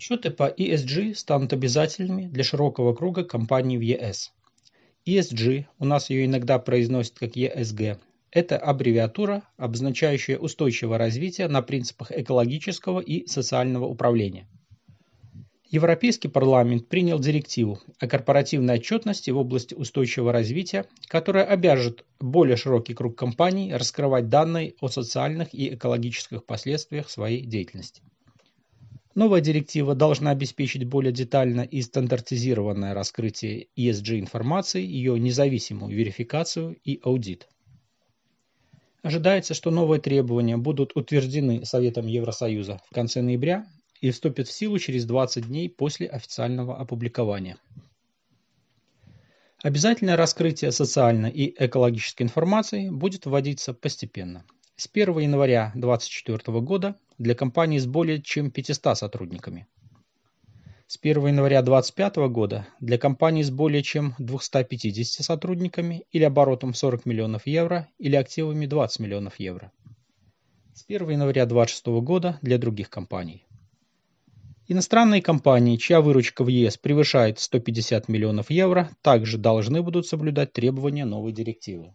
Отчеты по ESG станут обязательными для широкого круга компаний в ЕС. ESG, у нас ее иногда произносят как ESG, это аббревиатура, обозначающая устойчивое развитие на принципах экологического и социального управления. Европейский парламент принял директиву о корпоративной отчетности в области устойчивого развития, которая обяжет более широкий круг компаний раскрывать данные о социальных и экологических последствиях своей деятельности. Новая директива должна обеспечить более детальное и стандартизированное раскрытие ESG-информации, ее независимую верификацию и аудит. Ожидается, что новые требования будут утверждены Советом Евросоюза в конце ноября и вступят в силу через 20 дней после официального опубликования. Обязательное раскрытие социальной и экологической информации будет вводиться постепенно. С 1 января 2024 года для компаний с более чем 500 сотрудниками. С 1 января 2025 года для компаний с более чем 250 сотрудниками или оборотом 40 миллионов евро или активами 20 миллионов евро. С 1 января 2026 года для других компаний. Иностранные компании, чья выручка в ЕС превышает 150 миллионов евро, также должны будут соблюдать требования новой директивы.